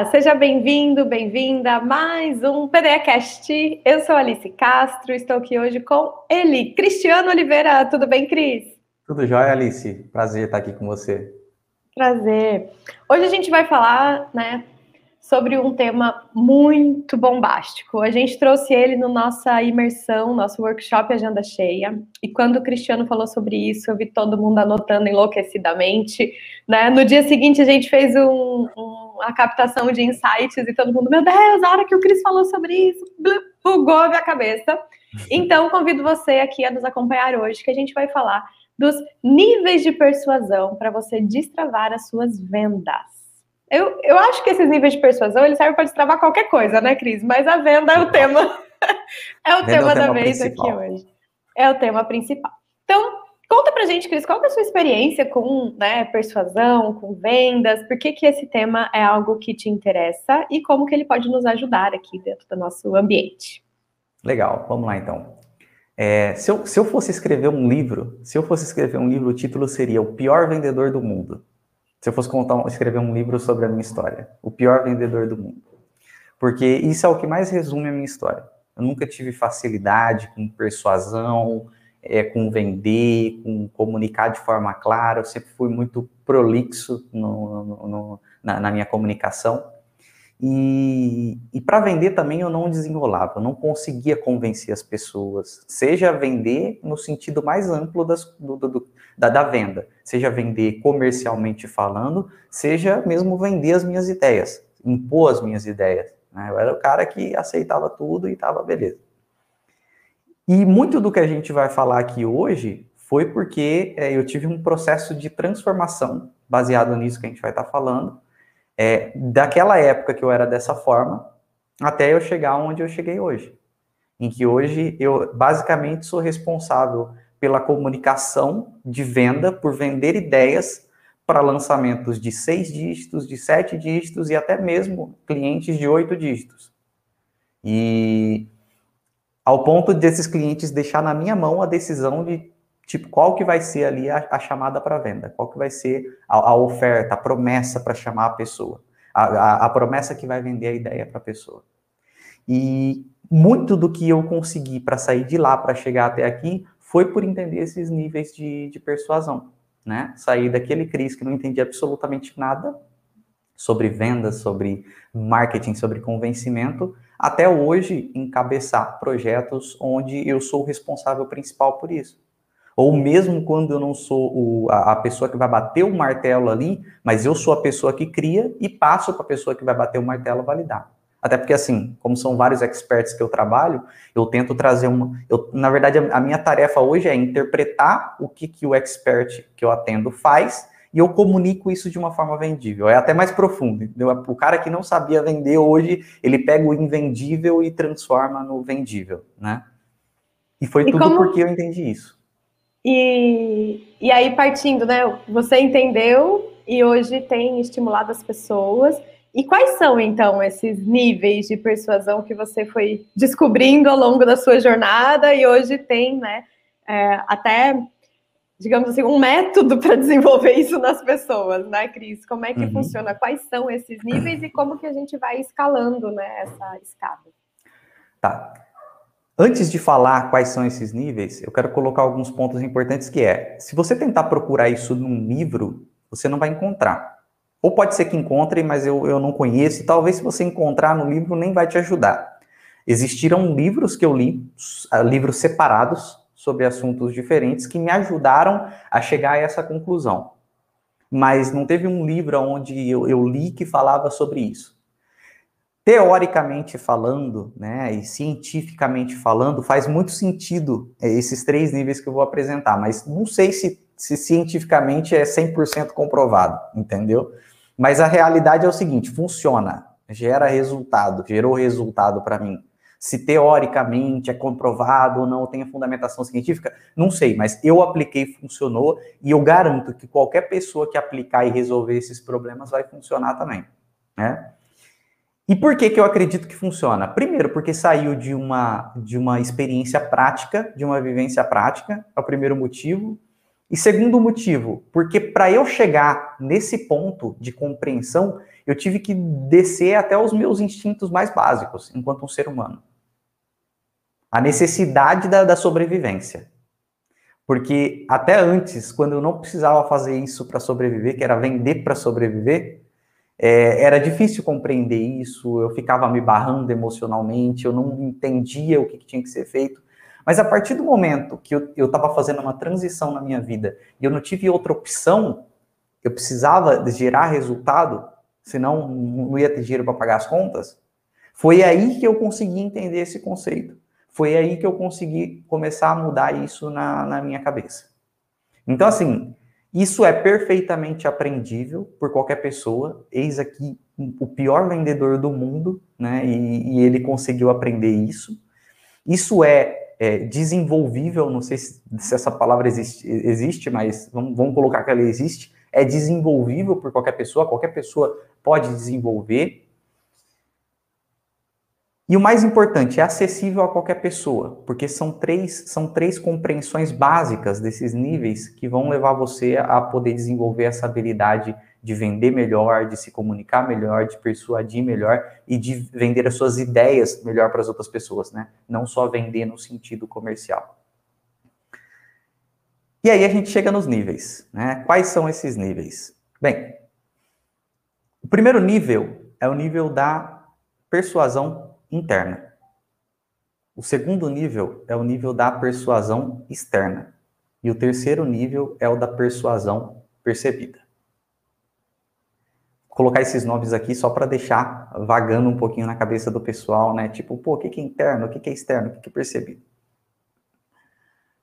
Olá, seja bem-vindo, bem-vinda a mais um PDEcast. Eu sou Alice Castro, estou aqui hoje com ele, Cristiano Oliveira. Tudo bem, Cris? Tudo jóia, Alice. Prazer estar aqui com você. Prazer. Hoje a gente vai falar, né, sobre um tema muito bombástico. A gente trouxe ele no nossa imersão, nosso workshop Agenda Cheia. E quando o Cristiano falou sobre isso, eu vi todo mundo anotando enlouquecidamente. Né? No dia seguinte, a gente fez um, um, uma captação de insights e todo mundo, meu Deus, a hora que o Cris falou sobre isso, bugou a minha cabeça. Então, convido você aqui a nos acompanhar hoje, que a gente vai falar dos níveis de persuasão para você destravar as suas vendas. Eu, eu acho que esses níveis de persuasão eles servem para destravar qualquer coisa, né, Cris? Mas a venda é o tema. é o tema, é o tema da vez principal. aqui hoje. É o tema principal. Então, conta pra gente, Cris, qual é a sua experiência com né, persuasão, com vendas? Por que, que esse tema é algo que te interessa e como que ele pode nos ajudar aqui dentro do nosso ambiente? Legal, vamos lá então. É, se, eu, se eu fosse escrever um livro, se eu fosse escrever um livro, o título seria O Pior Vendedor do Mundo se eu fosse contar, escrever um livro sobre a minha história, o pior vendedor do mundo. Porque isso é o que mais resume a minha história. Eu nunca tive facilidade com persuasão, é, com vender, com comunicar de forma clara. Eu sempre fui muito prolixo no, no, no, na, na minha comunicação. E, e para vender também eu não desenrolava, eu não conseguia convencer as pessoas, seja vender no sentido mais amplo das, do, do, da, da, venda, seja vender comercialmente falando, seja mesmo vender as minhas ideias, impor as minhas ideias. Né? Eu era o cara que aceitava tudo e estava beleza. E muito do que a gente vai falar aqui hoje foi porque é, eu tive um processo de transformação baseado nisso que a gente vai estar tá falando é, daquela época que eu era dessa forma até eu chegar onde eu cheguei hoje. Em que hoje eu basicamente sou responsável pela comunicação de venda, por vender ideias para lançamentos de seis dígitos, de sete dígitos e até mesmo clientes de oito dígitos. E ao ponto desses clientes deixar na minha mão a decisão de tipo, qual que vai ser ali a, a chamada para venda? Qual que vai ser a, a oferta, a promessa para chamar a pessoa? A, a, promessa que vai vender a ideia para a pessoa. E muito do que eu consegui para sair de lá, para chegar até aqui, foi por entender esses níveis de, de persuasão, né? Sair daquele Cris que não entendia absolutamente nada sobre vendas, sobre marketing, sobre convencimento, até hoje encabeçar projetos onde eu sou o responsável principal por isso. Ou mesmo quando eu não sou o, a, a, pessoa que vai bater o martelo ali, mas eu sou a pessoa que cria e passo para a pessoa que vai bater o martelo validar. Até porque, assim, como são vários experts que eu trabalho, eu tento trazer uma. Eu, na verdade, a, a minha tarefa hoje é interpretar o que, que o expert que eu atendo faz e eu comunico isso de uma forma vendível. É até mais profundo. Entendeu? O cara que não sabia vender hoje, ele pega o invendível e transforma no vendível, né? E foi e tudo como... porque eu entendi isso. E, e aí, partindo, né? Você entendeu e hoje tem estimulado as pessoas. E quais são, então, esses níveis de persuasão que você foi descobrindo ao longo da sua jornada e hoje tem, né, é, até, digamos assim, um método para desenvolver isso nas pessoas, né, Cris? Como é que uhum. funciona? Quais são esses níveis e como que a gente vai escalando, né, essa escada? Tá. Antes de falar quais são esses níveis, eu quero colocar alguns pontos importantes que é, se você tentar procurar isso num livro, você não vai encontrar. Ou pode ser que encontre, mas eu, eu não conheço, e talvez se você encontrar no livro nem vai te ajudar. Existiram livros que eu li, ah, livros separados, sobre assuntos diferentes, que me ajudaram a chegar a essa conclusão. Mas não teve um livro onde eu, eu li que falava sobre isso teoricamente falando, né, e cientificamente falando, faz muito sentido é, esses três níveis que eu vou apresentar, mas não sei se, se cientificamente é 100% comprovado, entendeu? Mas a realidade é o seguinte, funciona, gera resultado, gerou resultado para mim. Se teoricamente é comprovado ou não, tem a fundamentação científica, não sei, mas eu apliquei, funcionou, e eu garanto que qualquer pessoa que aplicar e resolver esses problemas vai funcionar também, né? E por que, que eu acredito que funciona? Primeiro, porque saiu de uma, de uma experiência prática, de uma vivência prática, é o primeiro motivo. E segundo motivo, porque para eu chegar nesse ponto de compreensão, eu tive que descer até os meus instintos mais básicos, enquanto um ser humano. A necessidade da, da sobrevivência. Porque até antes, quando eu não precisava fazer isso para sobreviver, que era vender para sobreviver, é, era difícil compreender isso, eu ficava me barrando emocionalmente, eu não entendia o que, que tinha que ser feito. Mas a partir do momento que eu estava fazendo uma transição na minha vida e eu não tive outra opção, eu precisava gerar resultado, senão não ia ter dinheiro para pagar as contas, foi aí que eu consegui entender esse conceito. Foi aí que eu consegui começar a mudar isso na, na minha cabeça. Então, assim, isso é perfeitamente aprendível por qualquer pessoa. Eis aqui o pior vendedor do mundo, né? E, e ele conseguiu aprender isso. Isso é, é, desenvolvível, não sei se, se essa palavra existe, existe mas vamos, vamos, colocar que ela existe. É desenvolvível por qualquer pessoa, qualquer pessoa pode desenvolver. E o mais importante, é acessível a qualquer pessoa, porque são três, são três compreensões básicas desses níveis que vão levar você a poder desenvolver essa habilidade de vender melhor, de se comunicar melhor, de persuadir melhor e de vender as suas ideias melhor para as outras pessoas, né? Não só vender no sentido comercial. E aí a gente chega nos níveis, né? Quais são esses níveis? Bem, o primeiro nível é o nível da persuasão interna. O segundo nível é o nível da persuasão externa. E o terceiro nível é o da persuasão percebida. Vou colocar esses nomes aqui só para deixar vagando um pouquinho na cabeça do pessoal, né? Tipo, pô, o que é interno, o que é externo, o que é percebido?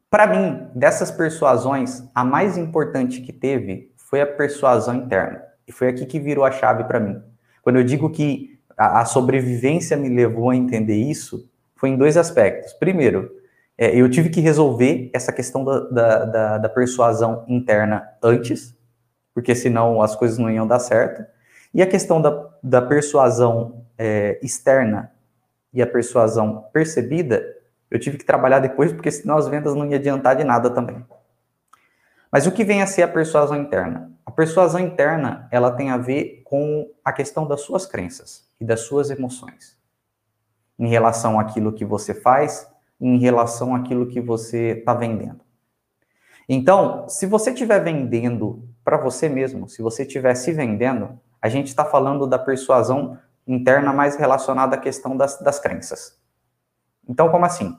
Para mim, dessas persuasões, a mais importante que teve foi a persuasão interna. E foi aqui que virou a chave para mim. Quando eu digo que a, a sobrevivência me levou a entender isso foi em dois aspectos. Primeiro, é, eu tive que resolver essa questão da, da, da, da, persuasão interna antes, porque senão as coisas não iam dar certo. E a questão da, da persuasão é, externa e a persuasão percebida, eu tive que trabalhar depois, porque senão as vendas não iam adiantar de nada também. Mas o que vem a ser a persuasão interna? A persuasão interna, ela tem a ver com a questão das suas crenças e das suas emoções em relação àquilo que você faz, em relação àquilo que você está vendendo. Então, se você estiver vendendo para você mesmo, se você estiver se vendendo, a gente está falando da persuasão interna mais relacionada à questão das, das crenças. Então, como assim?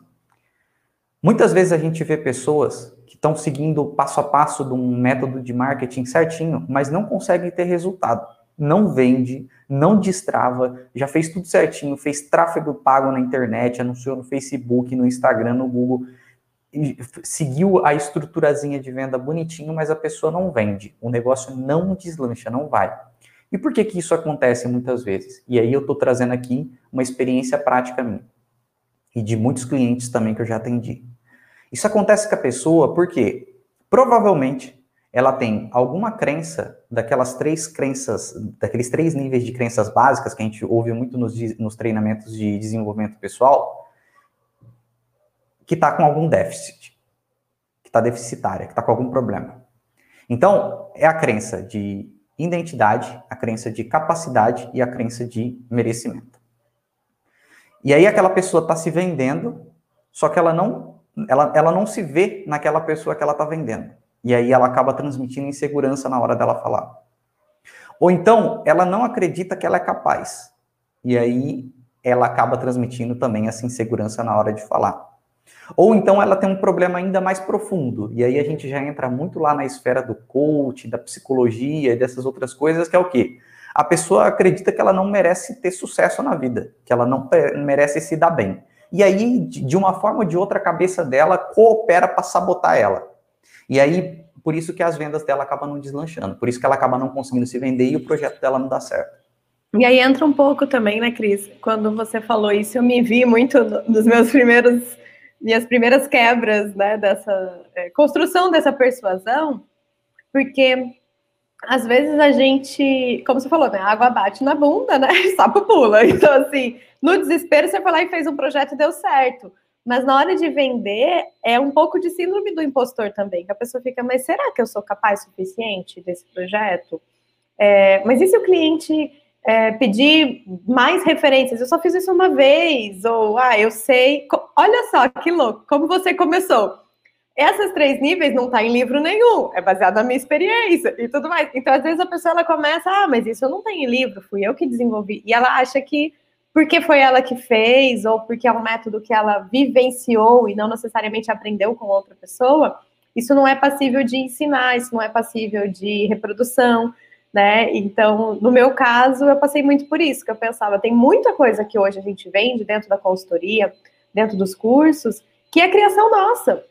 Muitas vezes a gente vê pessoas que estão seguindo passo a passo de um método de marketing certinho, mas não conseguem ter resultado não vende, não destrava, já fez tudo certinho, fez tráfego pago na internet, anunciou no Facebook, no Instagram, no Google, seguiu a estruturazinha de venda bonitinho, mas a pessoa não vende, o negócio não deslancha, não vai. E por que que isso acontece muitas vezes? E aí eu estou trazendo aqui uma experiência prática minha e de muitos clientes também que eu já atendi. Isso acontece com a pessoa porque provavelmente ela tem alguma crença daquelas três crenças, daqueles três níveis de crenças básicas que a gente ouve muito nos, nos treinamentos de desenvolvimento pessoal, que está com algum déficit, que está deficitária, que está com algum problema. Então, é a crença de identidade, a crença de capacidade e a crença de merecimento. E aí aquela pessoa está se vendendo, só que ela não, ela, ela não se vê naquela pessoa que ela está vendendo. E aí ela acaba transmitindo insegurança na hora dela falar. Ou então, ela não acredita que ela é capaz. E aí ela acaba transmitindo também essa insegurança na hora de falar. Ou então ela tem um problema ainda mais profundo. E aí a gente já entra muito lá na esfera do coach, da psicologia e dessas outras coisas, que é o quê? A pessoa acredita que ela não merece ter sucesso na vida, que ela não merece se dar bem. E aí, de uma forma ou de outra, a cabeça dela coopera para sabotar ela. E aí, por isso que as vendas dela acabam não deslanchando, por isso que ela acaba não conseguindo se vender e o projeto dela não dá certo. E aí entra um pouco também, né, Cris? Quando você falou isso, eu me vi muito nos meus primeiros, minhas primeiras quebras, né, dessa é, construção dessa persuasão, porque às vezes a gente, como você falou, né, a água bate na bunda, né, sapo pula. Então, assim, no desespero, você foi lá e fez um projeto e deu certo. Mas na hora de vender, é um pouco de síndrome do impostor também, que a pessoa fica, mas será que eu sou capaz suficiente desse projeto? É, mas e se o cliente é, pedir mais referências. Eu só fiz isso uma vez, ou ah, eu sei. Olha só que louco, como você começou. Essas três níveis não tá em livro nenhum, é baseado na minha experiência e tudo mais. Então, às vezes a pessoa ela começa, ah, mas isso eu não tenho em livro, fui eu que desenvolvi. E ela acha que porque foi ela que fez, ou porque é um método que ela vivenciou e não necessariamente aprendeu com outra pessoa, isso não é passível de ensinar, isso não é passível de reprodução, né? Então, no meu caso, eu passei muito por isso, que eu pensava, tem muita coisa que hoje a gente vende dentro da consultoria, dentro dos cursos, que é criação nossa,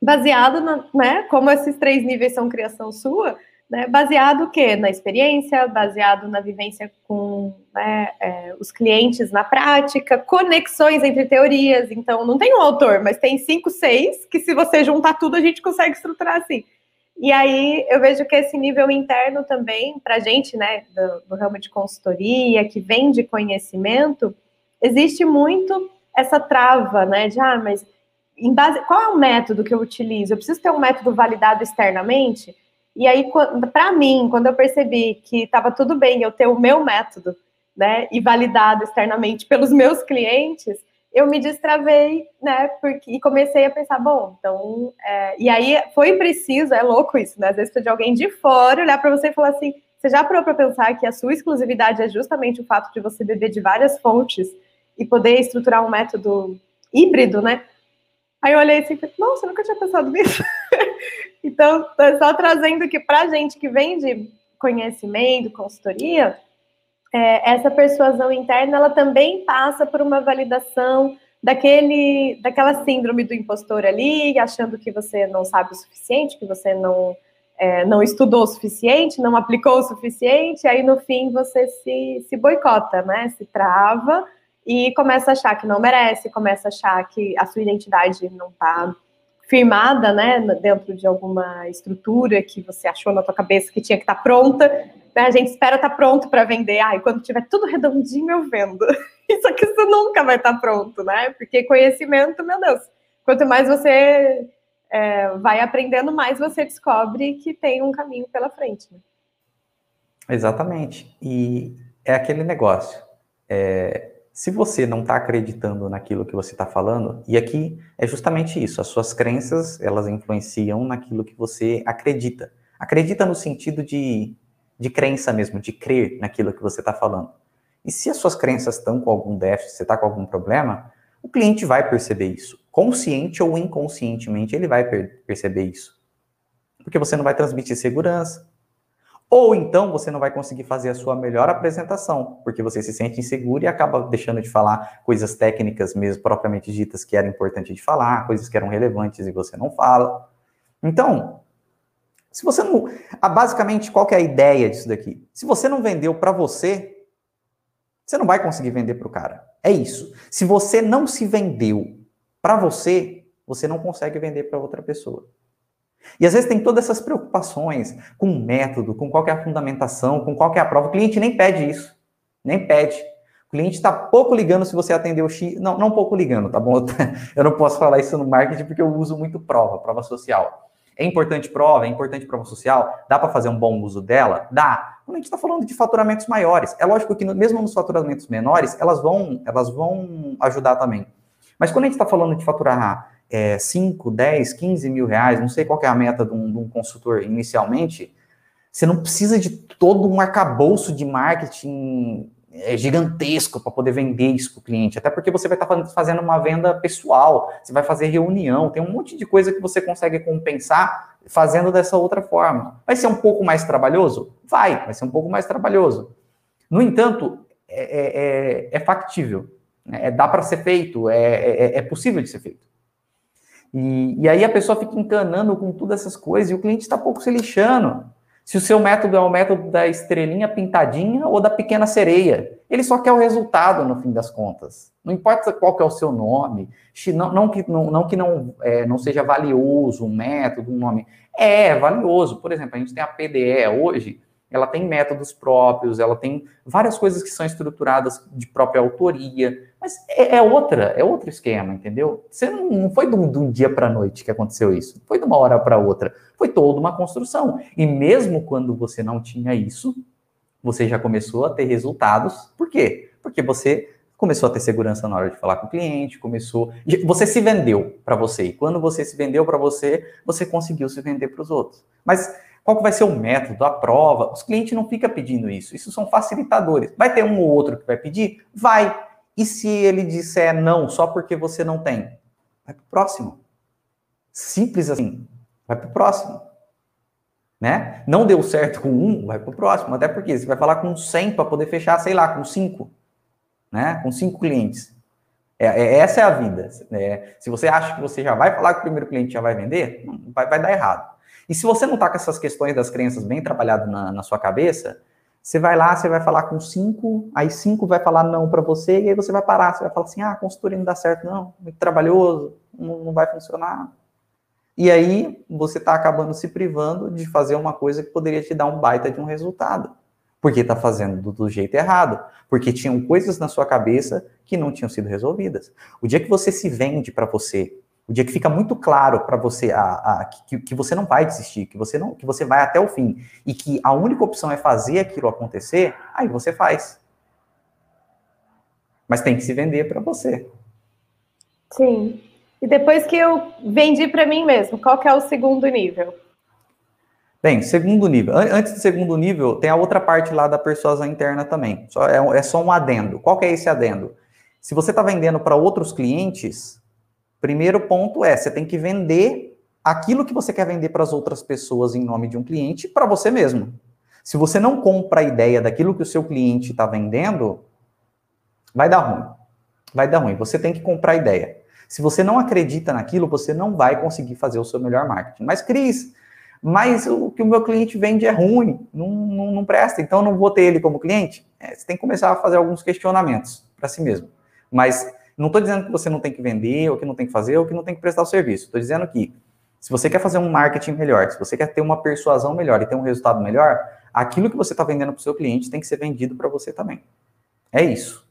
baseado na, né, como esses três níveis são criação sua, né, baseado o quê? Na experiência, baseado na vivência com né, é, os clientes na prática, conexões entre teorias. Então, não tem um autor, mas tem cinco, seis, que se você juntar tudo, a gente consegue estruturar assim. E aí eu vejo que esse nível interno também, para a gente, né, do, do ramo de consultoria, que vem de conhecimento, existe muito essa trava, né, de, ah, mas em base, qual é o método que eu utilizo? Eu preciso ter um método validado externamente? E aí, para mim, quando eu percebi que estava tudo bem eu ter o meu método, né, e validado externamente pelos meus clientes, eu me destravei, né, porque, e comecei a pensar, bom, então, é, e aí foi preciso, é louco isso, né, às vezes de alguém de fora olhar para você e falar assim, você já parou para pensar que a sua exclusividade é justamente o fato de você beber de várias fontes e poder estruturar um método híbrido, né? Aí eu olhei assim falei, nossa, eu nunca tinha pensado nisso. então, só trazendo que para gente que vem de conhecimento, consultoria, é, essa persuasão interna, ela também passa por uma validação daquele, daquela síndrome do impostor ali, achando que você não sabe o suficiente, que você não, é, não estudou o suficiente, não aplicou o suficiente, aí no fim você se, se boicota, né? Se trava e começa a achar que não merece, começa a achar que a sua identidade não está firmada, né, dentro de alguma estrutura que você achou na tua cabeça que tinha que estar tá pronta, né, a gente espera estar tá pronto para vender, ah, e quando tiver tudo redondinho eu vendo. Isso aqui isso nunca vai estar tá pronto, né, porque conhecimento, meu Deus, quanto mais você é, vai aprendendo, mais você descobre que tem um caminho pela frente. Né? Exatamente, e é aquele negócio, é, se você não está acreditando naquilo que você está falando, e aqui é justamente isso, as suas crenças, elas influenciam naquilo que você acredita. Acredita no sentido de, de crença mesmo, de crer naquilo que você está falando. E se as suas crenças estão com algum déficit, você está com algum problema, o cliente vai perceber isso. Consciente ou inconscientemente, ele vai per perceber isso. Porque você não vai transmitir segurança, ou então você não vai conseguir fazer a sua melhor apresentação, porque você se sente inseguro e acaba deixando de falar coisas técnicas mesmo propriamente ditas que era importante de falar, coisas que eram relevantes e você não fala. Então, se você não, basicamente qual é a ideia disso daqui? Se você não vendeu para você, você não vai conseguir vender para o cara. É isso. Se você não se vendeu para você, você não consegue vender para outra pessoa. E às vezes tem todas essas preocupações com o método, com qual é a fundamentação, com qual é a prova. O cliente nem pede isso. Nem pede. O cliente está pouco ligando se você atendeu X. Não, não pouco ligando, tá bom? Eu não posso falar isso no marketing porque eu uso muito prova, prova social. É importante prova, é importante prova social, dá para fazer um bom uso dela? Dá. Quando a gente está falando de faturamentos maiores, é lógico que mesmo nos faturamentos menores, elas vão, elas vão ajudar também. Mas quando a gente está falando de faturar é, 5, 10, 15 mil reais, não sei qual é a meta de um, de um consultor inicialmente, você não precisa de todo um arcabouço de marketing é, gigantesco para poder vender isso para o cliente, até porque você vai estar tá fazendo uma venda pessoal, você vai fazer reunião, tem um monte de coisa que você consegue compensar fazendo dessa outra forma. Vai ser um pouco mais trabalhoso? Vai, vai ser um pouco mais trabalhoso. No entanto, é, é, é, é factível, né? É, dá para ser feito, é, é, é possível de ser feito. E, e aí a pessoa fica encanando com todas essas coisas e o cliente está pouco se lixando. Se o seu método é o método da estrelinha pintadinha ou da pequena sereia. Ele só quer o resultado no fim das contas. Não importa qual que é o seu nome, não, não que, não, não, que não, é, não seja valioso um método, um nome. É, valioso. Por exemplo, a gente tem a PDE hoje, ela tem métodos próprios, ela tem várias coisas que são estruturadas de própria autoria, mas é, é outra, é outro esquema, entendeu? Você não, não foi de um, de um dia para a noite que aconteceu isso, foi de uma hora para outra, foi toda uma construção. E mesmo quando você não tinha isso, Você já começou a ter resultados. Por quê? Porque você começou a ter segurança na hora de falar com o cliente, começou. Você se vendeu para você. E quando você se vendeu para você, você conseguiu se vender para os outros. Mas qual que vai ser o método, a prova? Os clientes não ficam pedindo isso. Isso são facilitadores. Vai ter um ou outro que vai pedir? Vai. E se ele disser não só porque você não tem? Vai para o próximo. Simples assim. Vai para o próximo. Né? Não deu certo com um, vai para o próximo. Até porque você vai falar com 100 para poder fechar, sei lá, com cinco né? Com cinco clientes. É, é, essa é a vida. É, se você acha que você já vai falar com o primeiro cliente já vai vender, vai, vai dar errado. E se você não está com essas questões das crenças bem trabalhadas na, na, sua cabeça, você vai lá, você vai falar com cinco, aí cinco vai falar não para você, e aí você vai parar, você vai falar assim, ah, a consultoria não dá certo, não, muito trabalhoso, não, não vai funcionar. E aí você está acabando se privando de fazer uma coisa que poderia te dar um baita de um resultado porque está fazendo do, do, jeito errado, porque tinham coisas na sua cabeça que não tinham sido resolvidas. O dia que você se vende para você, o dia que fica muito claro para você a, a, que, que, você não vai desistir, que você não, que você vai até o fim e que a única opção é fazer aquilo acontecer, aí você faz. Mas tem que se vender para você. Sim. E depois que eu vendi para mim mesmo, qual que é o segundo nível? Bem, segundo nível. Antes do segundo nível, tem a outra parte lá da persuasão interna também. Só, é, é só um adendo. Qual que é esse adendo? Se você está vendendo para outros clientes, primeiro ponto é, você tem que vender aquilo que você quer vender para as outras pessoas em nome de um cliente para você mesmo. Se você não compra a ideia daquilo que o seu cliente está vendendo, vai dar ruim. Vai dar ruim. Você tem que comprar a ideia. Se você não acredita naquilo, você não vai conseguir fazer o seu melhor marketing. Mas, Cris, mas o que o meu cliente vende é ruim, não, não, não presta, então não vou ter ele como cliente. É, você tem que começar a fazer alguns questionamentos para si mesmo. Mas não estou dizendo que você não tem que vender, ou que não tem que fazer, ou que não tem que prestar o serviço. Estou dizendo que se você quer fazer um marketing melhor, se você quer ter uma persuasão melhor e ter um resultado melhor, aquilo que você está vendendo para o seu cliente tem que ser vendido para você também. É isso.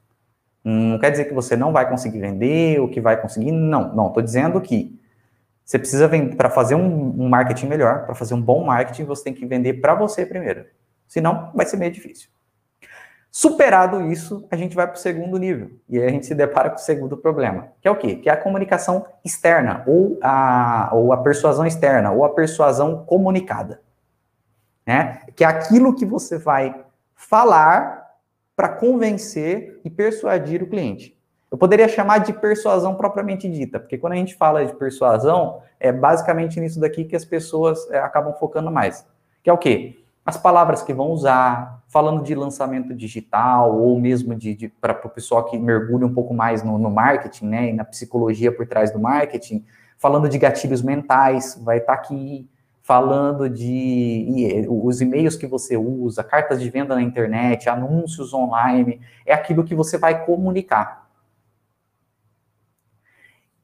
Não quer dizer que você não vai conseguir vender, ou que vai conseguir. Não, não. Estou dizendo que você precisa vender para fazer um, um, marketing melhor, para fazer um bom marketing, você tem que vender para você primeiro. Senão, vai ser meio difícil. Superado isso, a gente vai para o segundo nível. E aí a gente se depara com o segundo problema, que é o quê? Que é a comunicação externa, ou a, ou a persuasão externa, ou a persuasão comunicada. Né? Que é aquilo que você vai falar para convencer e persuadir o cliente. Eu poderia chamar de persuasão propriamente dita, porque quando a gente fala de persuasão, é basicamente nisso daqui que as pessoas é, acabam focando mais. Que é o quê? As palavras que vão usar, falando de lançamento digital, ou mesmo de, de para o pessoal que mergulha um pouco mais no, no, marketing, né, e na psicologia por trás do marketing, falando de gatilhos mentais, vai estar tá aqui, falando de os e-mails que você usa, cartas de venda na internet, anúncios online, é aquilo que você vai comunicar.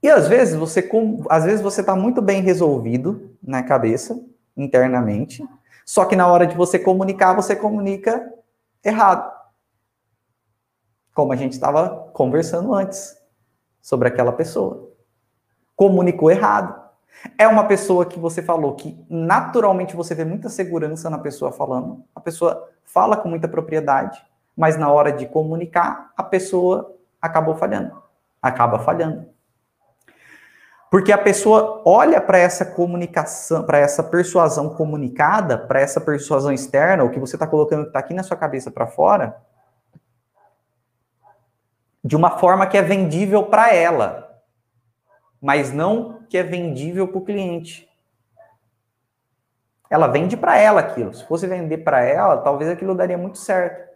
E às vezes você às vezes você está muito bem resolvido na cabeça, internamente, só que na hora de você comunicar, você comunica errado. Como a gente estava conversando antes sobre aquela pessoa. Comunicou errado. É uma pessoa que você falou que naturalmente você vê muita segurança na pessoa falando, a pessoa fala com muita propriedade, mas na hora de comunicar, a pessoa acabou falhando. Acaba falhando. Porque a pessoa olha para essa comunicação, para essa persuasão comunicada, para essa persuasão externa, o que você está colocando que está aqui na sua cabeça para fora, de uma forma que é vendível para ela, mas não que é vendível para o cliente. Ela vende para ela aquilo. Se fosse vender para ela, talvez aquilo daria muito certo.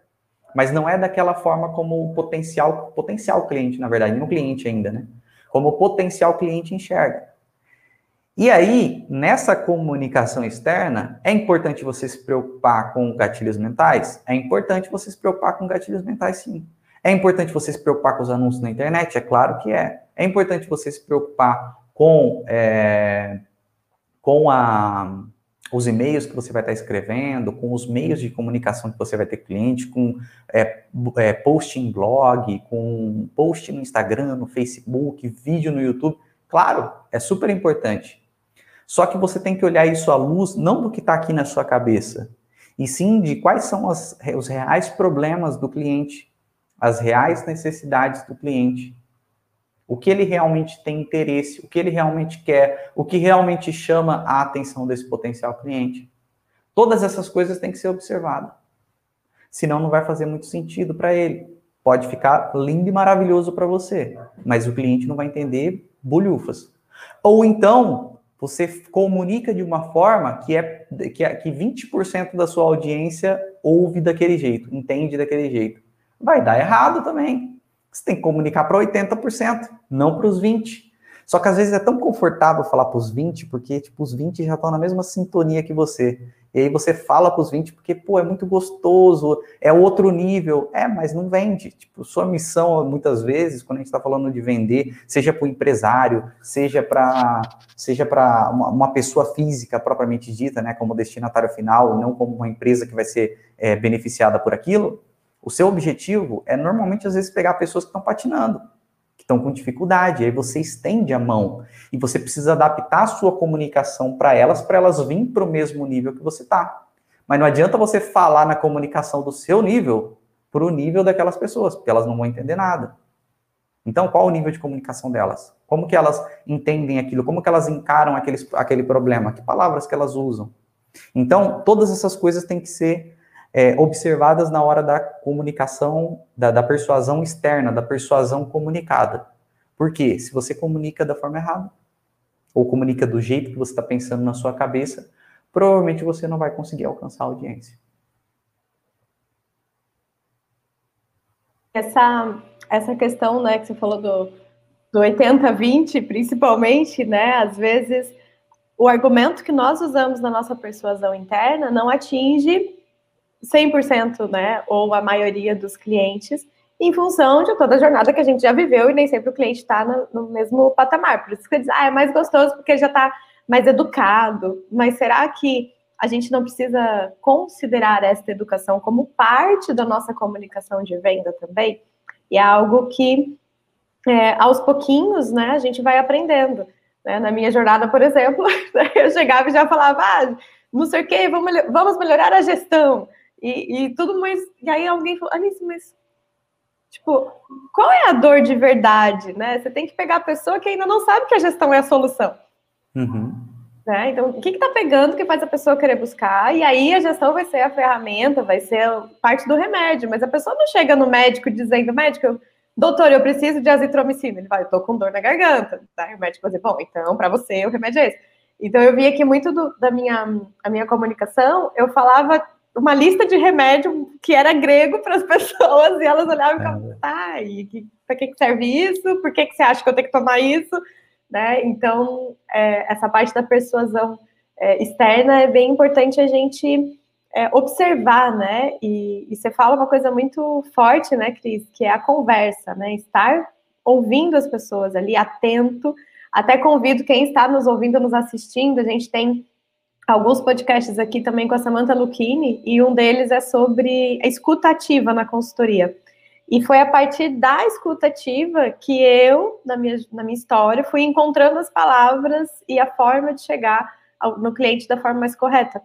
Mas não é daquela forma como o potencial, potencial cliente, na verdade, não cliente ainda, né? Como o potencial cliente enxerga. E aí, nessa comunicação externa, é importante você se preocupar com gatilhos mentais? É importante você se preocupar com gatilhos mentais, sim. É importante você se preocupar com os anúncios na internet? É claro que é. É importante você se preocupar com, é, com a, os e-mails que você vai estar escrevendo, com os meios de comunicação que você vai ter cliente, com é, é, post em blog, com post no Instagram, no Facebook, vídeo no YouTube. Claro, é super importante. Só que você tem que olhar isso à luz não do que está aqui na sua cabeça, e sim de quais são as, os reais problemas do cliente, as reais necessidades do cliente, o que ele realmente tem interesse, o que ele realmente quer, o que realmente chama a atenção desse potencial cliente. Todas essas coisas têm que ser observadas. Senão não vai fazer muito sentido para ele. Pode ficar lindo e maravilhoso para você, mas o cliente não vai entender bolhufas. Ou então, você comunica de uma forma que é que, é, que 20% da sua audiência ouve daquele jeito, entende daquele jeito. Vai dar errado também. Você tem que comunicar para 80%, não para os 20%. Só que às vezes é tão confortável falar para os 20, porque tipo, os 20 já estão na mesma sintonia que você. E aí você fala para os 20 porque, pô, é muito gostoso, é outro nível. É, mas não vende. Tipo, sua missão, muitas vezes, quando a gente está falando de vender, seja para o empresário, seja para seja uma, uma, pessoa física propriamente dita, né, como destinatário final, não como uma empresa que vai ser é, beneficiada por aquilo, o seu objetivo é normalmente, às vezes, pegar pessoas que estão patinando estão com dificuldade. Aí você estende a mão e você precisa adaptar a sua comunicação para elas, para elas virem para o mesmo nível que você está. Mas não adianta você falar na comunicação do seu nível para o nível daquelas pessoas, porque elas não vão entender nada. Então, qual o nível de comunicação delas? Como que elas entendem aquilo? Como que elas encaram aquele, aquele problema? Que palavras que elas usam? Então, todas essas coisas têm que ser é, observadas na hora da comunicação, da, da persuasão externa, da persuasão comunicada. Por quê? Se você comunica da forma errada, ou comunica do jeito que você está pensando na sua cabeça, provavelmente você não vai conseguir alcançar a audiência. Essa, essa questão né, que você falou do, do 80-20, principalmente, né? Às vezes o argumento que nós usamos na nossa persuasão interna não atinge 100%, né, ou a maioria dos clientes, em função de toda a jornada que a gente já viveu e nem sempre o cliente está no, no, mesmo patamar. Por isso que diz, ah, é mais gostoso porque já está mais educado. Mas será que a gente não precisa considerar esta educação como parte da nossa comunicação de venda também? E é algo que, é, aos pouquinhos, né, a gente vai aprendendo. Né? Na minha jornada, por exemplo, eu chegava e já falava, ah, não sei o quê, vamos, vamos melhorar a gestão. E, e tudo mais. E aí alguém falou, Alice, mas. Tipo, qual é a dor de verdade, né? Você tem que pegar a pessoa que ainda não sabe que a gestão é a solução. Uhum. Né? Então, o que está pegando que faz a pessoa querer buscar? E aí a gestão vai ser a ferramenta, vai ser parte do remédio. Mas a pessoa não chega no médico dizendo, médico, doutor, eu preciso de azitromicina. Ele vai, eu tô com dor na garganta. Tá? o médico vai dizer, bom, então para você o remédio é esse. Então eu via que muito do, da minha, a minha comunicação, eu falava uma lista de remédio que era grego para as pessoas e elas olhavam e ficavam, tá, e para que, serve isso? Por que, que você acha que eu tenho que tomar isso? Né? Então, é, essa parte da persuasão é, externa é bem importante a gente é, observar, né? E, e, você fala uma coisa muito forte, né, Cris, que é a conversa, né? Estar ouvindo as pessoas ali, atento. Até convido quem está nos ouvindo, nos assistindo, a gente tem alguns podcasts aqui também com a Samantha Lucchini, e um deles é sobre a escutativa na consultoria. E foi a partir da escutativa que eu, na minha, na minha história, fui encontrando as palavras e a forma de chegar ao, no cliente da forma mais correta.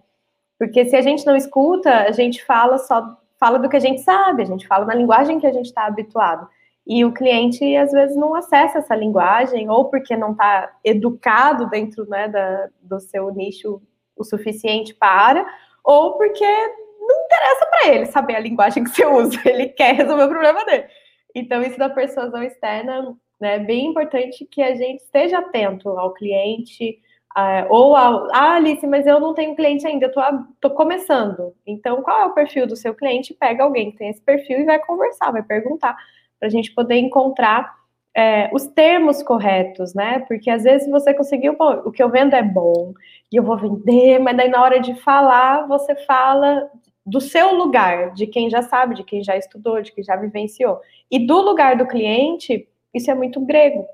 Porque se a gente não escuta, a gente fala só fala do que a gente sabe, a gente fala na linguagem que a gente está habituado. E o cliente, às vezes, não acessa essa linguagem, ou porque não está educado dentro né, da, do seu nicho o suficiente para, ou porque não interessa para ele saber a linguagem que você usa, ele quer resolver o problema dele. Então, isso da persuasão externa né, é bem importante que a gente esteja atento ao cliente, uh, ou ao. Ah, Alice, mas eu não tenho cliente ainda, eu tô, tô começando. Então, qual é o perfil do seu cliente? Pega alguém que tem esse perfil e vai conversar, vai perguntar, para a gente poder encontrar é, os termos corretos, né? Porque às vezes você conseguiu, pô, o que eu vendo é bom e eu vou vender, mas daí na hora de falar, você fala do seu lugar, de quem já sabe, de quem já estudou, de quem já vivenciou. E do lugar do cliente, isso é muito grego,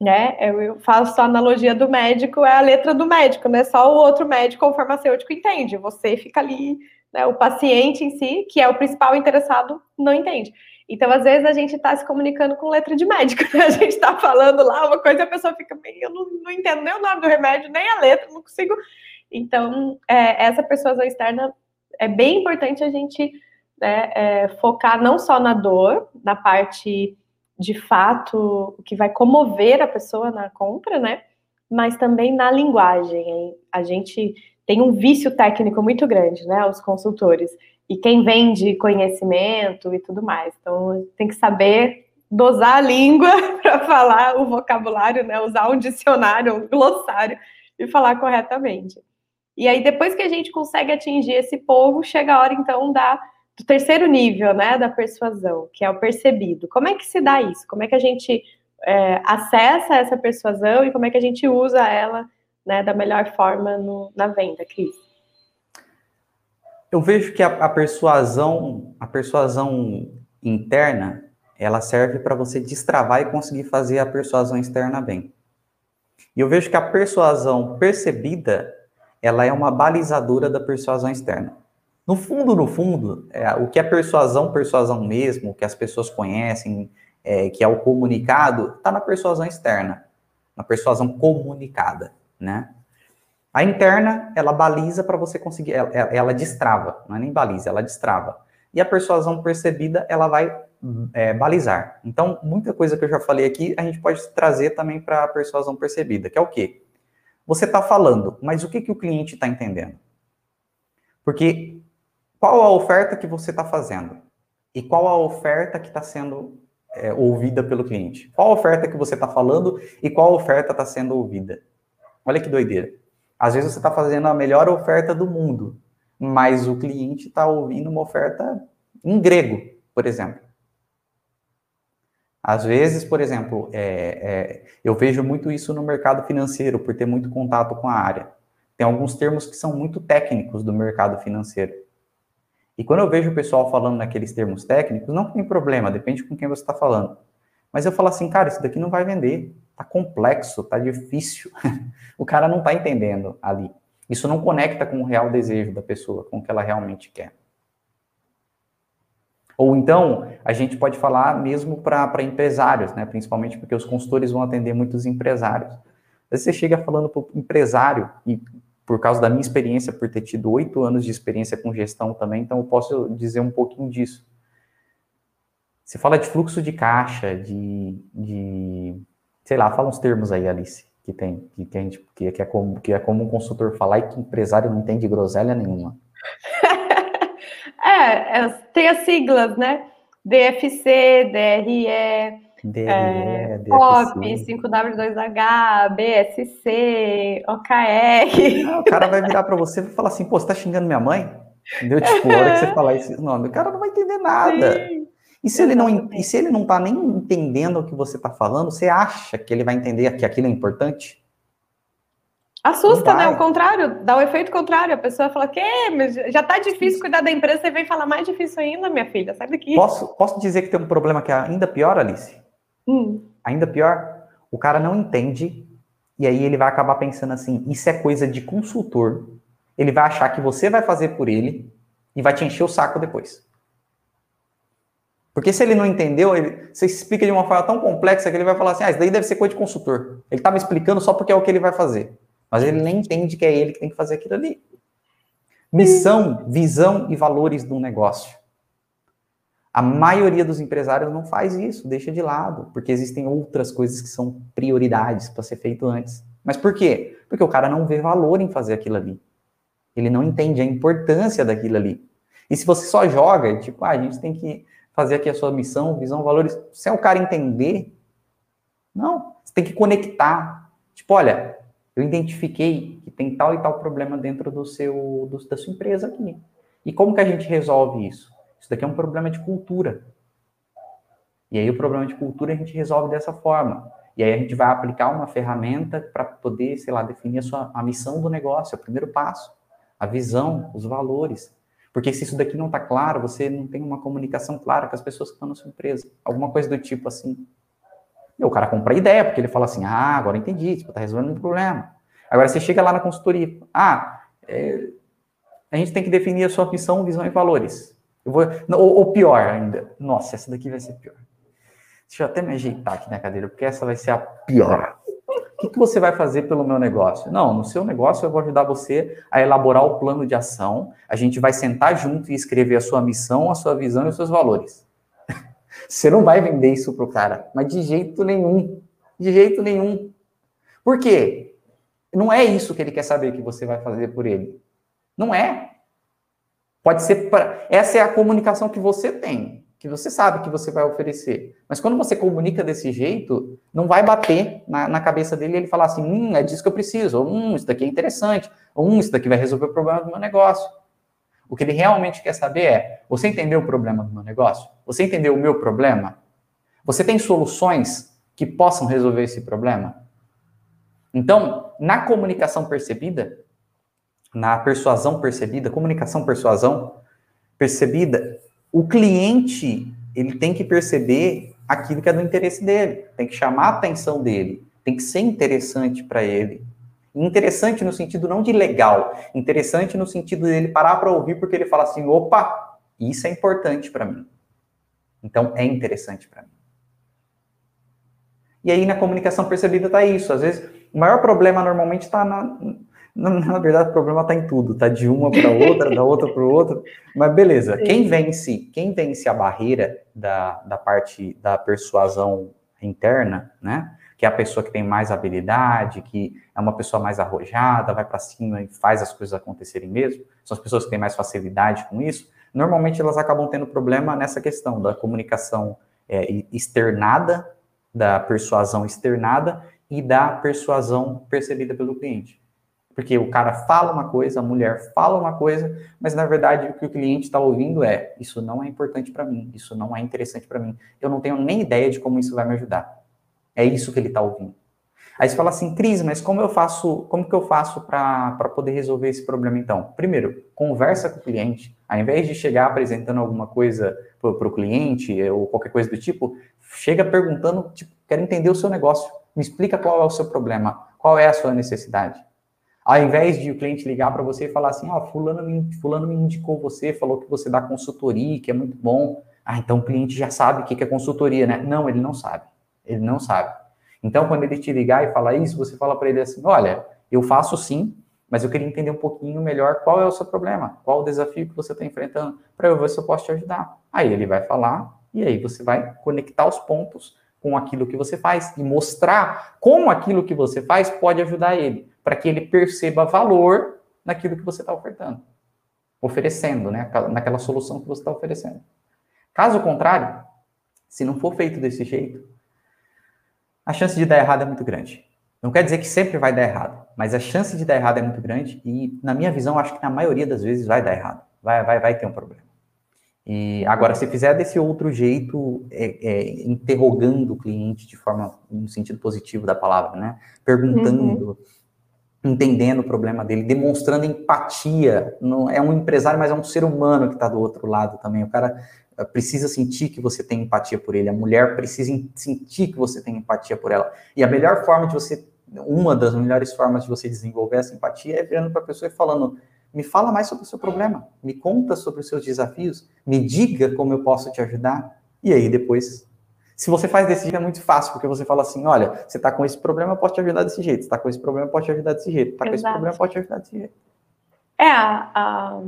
né? Eu faço a analogia do médico, é a letra do médico, né? Só o outro médico ou farmacêutico entende. Você fica ali, né? O paciente em si, que é o principal interessado, não entende. Então, às vezes, a gente está se comunicando com letra de médico, né? A gente está falando lá uma coisa e a pessoa fica eu não, não, entendo nem o nome do remédio, nem a letra, não consigo. Então, é, essa persuasão externa é bem importante a gente né, é, focar não só na dor, na parte de fato que vai comover a pessoa na compra, né? Mas também na linguagem. A gente tem um vício técnico muito grande, né? Os consultores. E quem vende conhecimento e tudo mais. Então, tem que saber dosar a língua para falar o vocabulário, né? Usar um dicionário, um glossário e falar corretamente. E aí, depois que a gente consegue atingir esse povo, chega a hora, então, da do terceiro nível, né, da persuasão, que é o percebido. Como é que se dá isso? Como é que a gente é, acessa essa persuasão e como é que a gente usa ela, né, da melhor forma no, na venda, Cris? Eu vejo que a, a persuasão, a persuasão interna, ela serve para você destravar e conseguir fazer a persuasão externa bem. E eu vejo que a persuasão percebida, ela é uma balizadora da persuasão externa. No fundo, no fundo, é, o que é persuasão, persuasão mesmo, o que as pessoas conhecem, é, que é o comunicado, está na persuasão externa, na persuasão comunicada, né? A interna, ela baliza para você conseguir, ela, ela, destrava, não é nem baliza, ela destrava. E a persuasão percebida, ela vai é, balizar. Então, muita coisa que eu já falei aqui, a gente pode trazer também para a persuasão percebida, que é o quê? Você está falando, mas o que, que o cliente está entendendo? Porque qual a oferta que você está fazendo e qual a oferta que está sendo é, ouvida pelo cliente. Qual a oferta que você está falando e qual a oferta está sendo ouvida. Olha que doideira. Às vezes você está fazendo a melhor oferta do mundo, mas o cliente está ouvindo uma oferta em grego, por exemplo. Às vezes, por exemplo, é, é, eu vejo muito isso no mercado financeiro, por ter muito contato com a área. Tem alguns termos que são muito técnicos do mercado financeiro. E quando eu vejo o pessoal falando naqueles termos técnicos, não tem problema, depende com quem você está falando. Mas eu falo assim, cara, isso daqui não vai vender. Tá complexo, tá difícil. o cara não tá entendendo ali. Isso não conecta com o real desejo da pessoa, com o que ela realmente quer. Ou então, a gente pode falar mesmo para empresários, né? principalmente porque os consultores vão atender muitos empresários. Você chega falando para o empresário, e por causa da minha experiência, por ter tido oito anos de experiência com gestão também, então eu posso dizer um pouquinho disso. Você fala de fluxo de caixa, de, de sei lá, fala uns termos aí, Alice, que tem, que, que, a gente, que, que, é como, que é como um consultor falar e que empresário não entende groselha nenhuma. é, é, tem as siglas, né? DFC, DRE, DRE, é, POP, 5W2H, BSC, OKR. O cara vai virar para você e falar assim, pô, você tá xingando minha mãe? Entendeu? Tipo, a hora que você falar esses nomes, o cara não vai entender nada. Sim, e se, ele não, e se ele não tá nem entendendo o que você tá falando, você acha que ele vai entender que aquilo é importante? Assusta, né? O contrário, dá o efeito contrário. A pessoa fala, que já tá difícil cuidar da empresa, você vem falar mais difícil ainda, minha filha, sai daqui. Posso, posso dizer que tem um problema que é ainda pior, Alice? Hum. Ainda pior, o cara não entende e aí ele vai acabar pensando assim: isso é coisa de consultor. Ele vai achar que você vai fazer por ele e vai te encher o saco depois. Porque se ele não entendeu, ele, você explica de uma forma tão complexa que ele vai falar assim: ah, isso daí deve ser coisa de consultor. Ele estava explicando só porque é o que ele vai fazer. Mas ele nem entende que é ele que tem que fazer aquilo ali. Missão, visão e valores do negócio. A maioria dos empresários não faz isso, deixa de lado, porque existem outras coisas que são prioridades para ser feito antes. Mas por quê? Porque o cara não vê valor em fazer aquilo ali. Ele não entende a importância daquilo ali. E se você só joga, tipo, ah, a gente tem que fazer aqui a sua missão, visão, valores, se é o cara entender, não, você tem que conectar. Tipo, olha, eu identifiquei que tem tal e tal problema dentro do seu, do, da sua empresa aqui. E como que a gente resolve isso? Isso daqui é um problema de cultura. E aí o problema de cultura a gente resolve dessa forma. E aí a gente vai aplicar uma ferramenta para poder, sei lá, definir a, sua, a missão do negócio, o primeiro passo. A visão, os valores. Porque se isso daqui não está claro, você não tem uma comunicação clara com as pessoas que estão na sua empresa. Alguma coisa do tipo assim. E o cara compra a ideia, porque ele fala assim, ah, agora entendi, tipo, resolvendo um problema. Agora você chega lá na consultoria, ah, é, a gente tem que definir a sua missão, visão e valores. Eu vou, ou, ou, pior ainda. Nossa, essa daqui vai ser pior. Deixa eu até me ajeitar aqui na cadeira, porque essa vai ser a pior. Que, que você vai fazer pelo meu negócio? Não, no seu negócio eu vou ajudar você a elaborar o plano de ação. A gente vai sentar junto e escrever a sua missão, a sua visão e os seus valores. Você não vai vender isso pro cara, mas de jeito nenhum. De jeito nenhum. Por quê? Não é isso que ele quer saber que você vai fazer por ele. Não é. Pode ser para. Essa é a comunicação que você tem, que você sabe que você vai oferecer. Mas quando você comunica desse jeito, não vai bater na, na cabeça dele e ele falar assim: hum, é disso que eu preciso, ou, hum, isso daqui é interessante, ou hum, isso daqui vai resolver o problema do meu negócio. O que ele realmente quer saber é: você entendeu o problema do meu negócio? Você entendeu o meu problema? Você tem soluções que possam resolver esse problema? Então, na comunicação percebida, na persuasão percebida, comunicação persuasão percebida, o cliente ele tem que perceber aquilo que é do interesse dele, tem que chamar a atenção dele, tem que ser interessante para ele. Interessante no sentido não de legal, interessante no sentido dele parar para ouvir porque ele fala assim: opa, isso é importante para mim. Então é interessante para mim. E aí na comunicação percebida está isso. Às vezes o maior problema normalmente está na, na, verdade, o problema está em tudo, tá de uma para outra, da outra para outra. Mas beleza, Sim. quem vence, quem vence a barreira da, da parte da persuasão interna, né? Que é a pessoa que tem mais habilidade, que é uma pessoa mais arrojada, vai para cima e faz as coisas acontecerem mesmo. São as pessoas que têm mais facilidade com isso. Normalmente elas acabam tendo problema nessa questão da comunicação é, externada, da persuasão externada e da persuasão percebida pelo cliente. Porque o cara fala uma coisa, a mulher fala uma coisa, mas na verdade o que o cliente está ouvindo é: isso não é importante para mim, isso não é interessante para mim, eu não tenho nem ideia de como isso vai me ajudar. É isso que ele está ouvindo. Aí você fala assim, Cris, mas como eu faço, como que eu faço para poder resolver esse problema então? Primeiro, conversa com o cliente. Ao invés de chegar apresentando alguma coisa para o cliente ou qualquer coisa do tipo, chega perguntando, tipo, quero entender o seu negócio. Me explica qual é o seu problema, qual é a sua necessidade. Ao invés de o cliente ligar para você e falar assim, ó, oh, fulano, me, fulano me indicou você, falou que você dá consultoria, que é muito bom. Ah, então o cliente já sabe o que é consultoria, né? Não, ele não sabe. Ele não sabe. Então, quando ele te ligar e falar isso, você fala para ele assim, olha, eu faço sim, mas eu queria entender um pouquinho melhor qual é o seu problema, qual o desafio que você está enfrentando, para eu ver se eu posso te ajudar. Aí ele vai falar, e aí você vai conectar os pontos com aquilo que você faz e mostrar como aquilo que você faz pode ajudar ele para que ele perceba valor naquilo que você está ofertando, oferecendo, né? Naquela solução que você está oferecendo. Caso contrário, se não for feito desse jeito, a chance de dar errado é muito grande. Não quer dizer que sempre vai dar errado, mas a chance de dar errado é muito grande e, na minha visão, acho que na maioria das vezes vai dar errado. Vai, vai, vai ter um problema. E agora, se fizer desse outro jeito, é, é, interrogando o cliente de forma, no sentido positivo da palavra, né? Perguntando, uhum entendendo o problema dele, demonstrando empatia. Não é um empresário, mas é um ser humano que está do outro lado também. O cara eh, precisa sentir que você tem empatia por ele. A mulher precisa sentir que você tem empatia por ela. E a melhor forma de você, uma das melhores formas de você desenvolver essa empatia é virando para a pessoa e falando: me fala mais sobre o seu problema, me conta sobre os seus desafios, me diga como eu posso te ajudar. E aí depois se você faz desse jeito, é muito fácil, porque você fala assim: olha, você está com esse problema, eu posso te ajudar desse jeito. Você está com esse problema, eu posso te ajudar desse jeito. Está com esse problema, eu posso te ajudar desse jeito. É, a, a,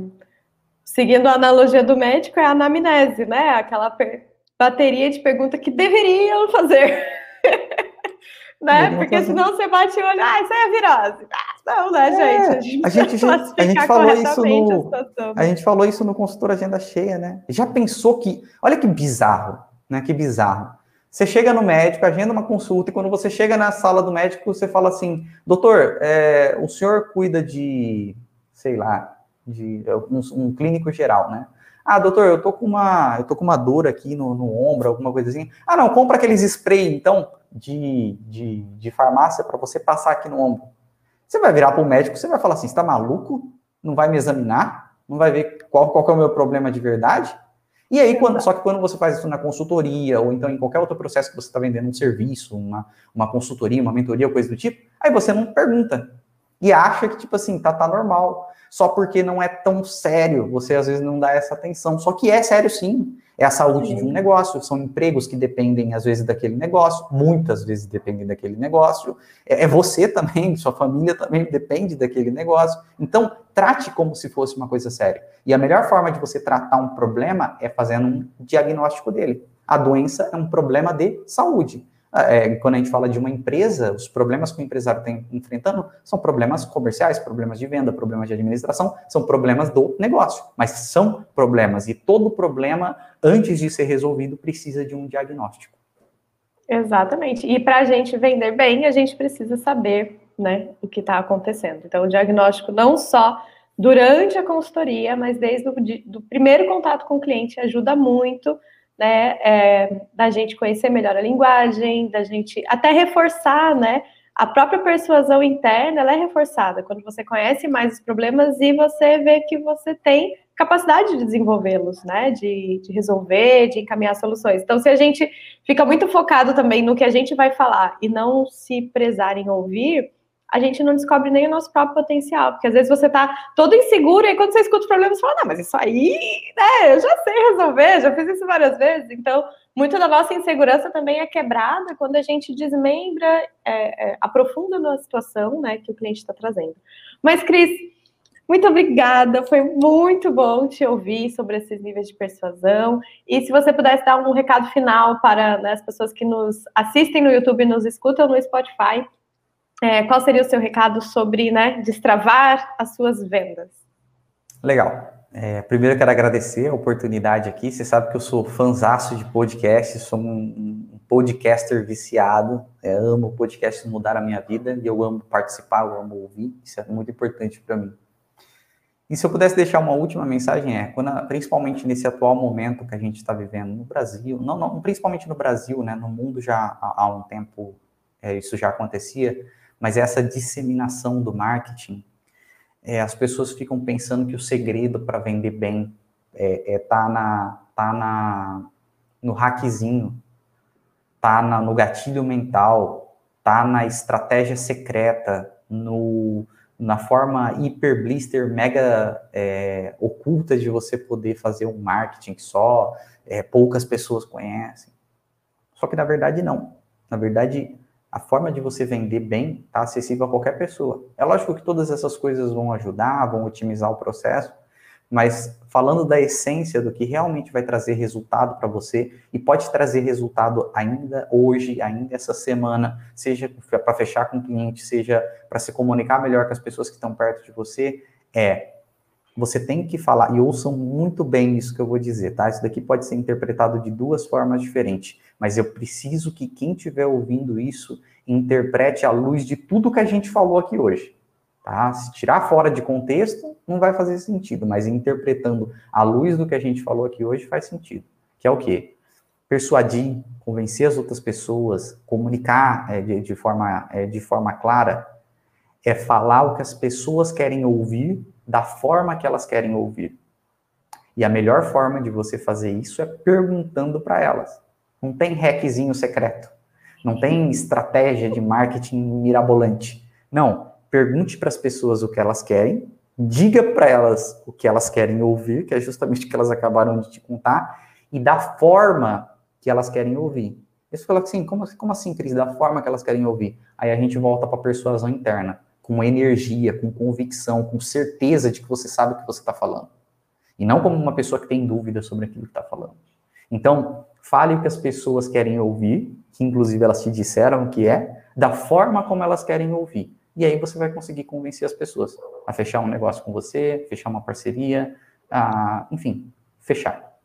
seguindo a analogia do médico, é a anamnese, né? Aquela bateria de perguntas que deveriam fazer. né? Porque senão você bate o olho, ah, isso aí é virose. Ah, não, né, é, gente? A gente, a gente, a gente falou isso no. A, a gente falou isso no consultor Agenda Cheia, né? Já pensou que. Olha que bizarro, né? Que bizarro. Você chega no médico, agenda uma consulta, e quando você chega na sala do médico, você fala assim: doutor, é, o senhor cuida de, sei lá, de um, um, clínico geral, né? Ah, doutor, eu tô com uma, eu tô com uma dor aqui no, no ombro, alguma coisa assim. Ah, não, compra aqueles spray, então, de, de, de farmácia para você passar aqui no ombro. Você vai virar para o médico, você vai falar assim: está maluco? Não vai me examinar? Não vai ver qual, qual é o meu problema de verdade? E aí, quando, só que quando você faz isso na consultoria, ou então em qualquer outro processo que você está vendendo um serviço, uma, uma consultoria, uma mentoria, coisa do tipo, aí você não pergunta. e acha que, tipo assim, tá, tá normal. Só porque não é tão sério, você às vezes não dá essa atenção. Só que é sério sim. É a saúde de um negócio, são empregos que dependem, às vezes, daquele negócio, muitas vezes dependem daquele negócio. É, é você também, sua família também depende daquele negócio. Então, trate como se fosse uma coisa séria. E a melhor forma de você tratar um problema é fazendo um diagnóstico dele. A doença é um problema de saúde. Ah, é, quando a gente fala de uma empresa, os problemas que o empresário tem enfrentando são problemas comerciais, problemas de venda, problemas de administração, são problemas do negócio, mas são problemas e todo problema, antes de ser resolvido, precisa de um diagnóstico. Exatamente. E para a gente vender bem, a gente precisa saber né, o que está acontecendo. Então, o diagnóstico não só durante a consultoria, mas desde o do primeiro contato com o cliente ajuda muito né, é, da gente conhecer melhor a linguagem, da gente até reforçar, né, a própria persuasão interna, ela é reforçada quando você conhece mais os problemas e você vê que você tem capacidade de desenvolvê-los, né, de, de resolver, de encaminhar soluções. Então, se a gente fica muito focado também no que a gente vai falar e não se prezar em ouvir, a gente não descobre nem o nosso próprio potencial, porque às vezes você tá todo inseguro e aí quando você escuta os problemas, você fala, não, mas isso aí, né, eu já sei resolver, já fiz isso várias vezes. Então, muito da nossa insegurança também é quebrada quando a gente desmembra, é, é, aprofunda na situação, né, que o cliente está trazendo. Mas, Cris, muito obrigada, foi muito bom te ouvir sobre esses níveis de persuasão. E se você pudesse dar um recado final para né, as pessoas que nos assistem no YouTube e nos escutam no Spotify, é, qual seria o seu recado sobre né, destravar as suas vendas? Legal. É, primeiro eu quero agradecer a oportunidade aqui. Você sabe que eu sou fanzaço de podcast, sou um, um podcaster viciado. É, amo podcast mudar a minha vida e eu amo participar, eu amo ouvir. Isso é muito importante para mim. E se eu pudesse deixar uma última mensagem é, quando, principalmente nesse atual momento que a gente está vivendo no Brasil, não, não, principalmente no Brasil, né, no mundo já há, há um tempo é, isso já acontecia, mas essa disseminação do marketing, é, as pessoas ficam pensando que o segredo para vender bem é, é tá na tá na no hackzinho, tá na, no gatilho mental, tá na estratégia secreta, no na forma hiper blister mega é, oculta de você poder fazer um marketing que só é, poucas pessoas conhecem. Só que na verdade não. Na verdade, a forma de você vender bem está acessível a qualquer pessoa. É lógico que todas essas coisas vão ajudar, vão otimizar o processo, mas falando da essência do que realmente vai trazer resultado para você e pode trazer resultado ainda hoje, ainda essa semana, seja para fechar com o cliente, seja para se comunicar melhor com as pessoas que estão perto de você, é você tem que falar, e ouçam muito bem isso que eu vou dizer, tá? Isso daqui pode ser interpretado de duas formas diferentes, mas eu preciso que quem estiver ouvindo isso interprete à luz de tudo que a gente falou aqui hoje, tá? Se tirar fora de contexto, não vai fazer sentido, mas interpretando à luz do que a gente falou aqui hoje faz sentido. Que é o quê? Persuadir, convencer as outras pessoas, comunicar é, de, de, forma, é, de forma clara, é falar o que as pessoas querem ouvir da forma que elas querem ouvir. E a melhor forma de você fazer isso é perguntando para elas. Não tem hackzinho secreto. Não tem estratégia de marketing mirabolante. Não. Pergunte para as pessoas o que elas querem, diga para elas o que elas querem ouvir, que é justamente o que elas acabaram de te contar, e da forma que elas querem ouvir. Você fala assim, como, como assim, Cris? Da forma que elas querem ouvir. Aí a gente volta para a persuasão interna com energia, com convicção, com certeza de que você sabe o que você está falando. E não como uma pessoa que tem dúvida sobre aquilo que está falando. Então, fale o que as pessoas querem ouvir, que inclusive elas te disseram que é, da forma como elas querem ouvir. E aí você vai conseguir convencer as pessoas a fechar um negócio com você, fechar uma parceria, a, enfim, fechar.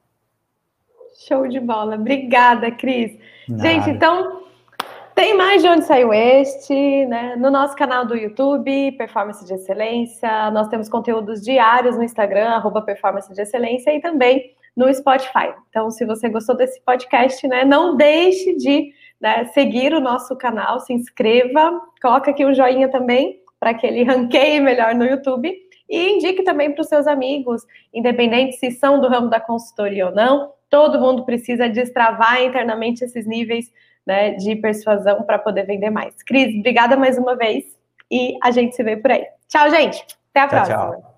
Show de bola. Obrigada, Cris. Nada. Gente, então tem mais de onde saiu este, né? No nosso canal do YouTube, Performance de Excelência. Nós temos conteúdos diários no Instagram, arroba Performance de Excelência, e também no Spotify. Então, se você gostou desse podcast, né, não deixe de né, seguir o nosso canal, se inscreva, coloca aqui um joinha também para que ele ranqueie melhor no YouTube e indique também para os seus amigos, independente se são do ramo da consultoria ou não. Todo mundo precisa destravar internamente esses níveis né, de persuasão para poder vender mais. Cris, obrigada mais uma vez e a gente se vê por aí. Tchau, gente. Até a Tchau, próxima. tchau.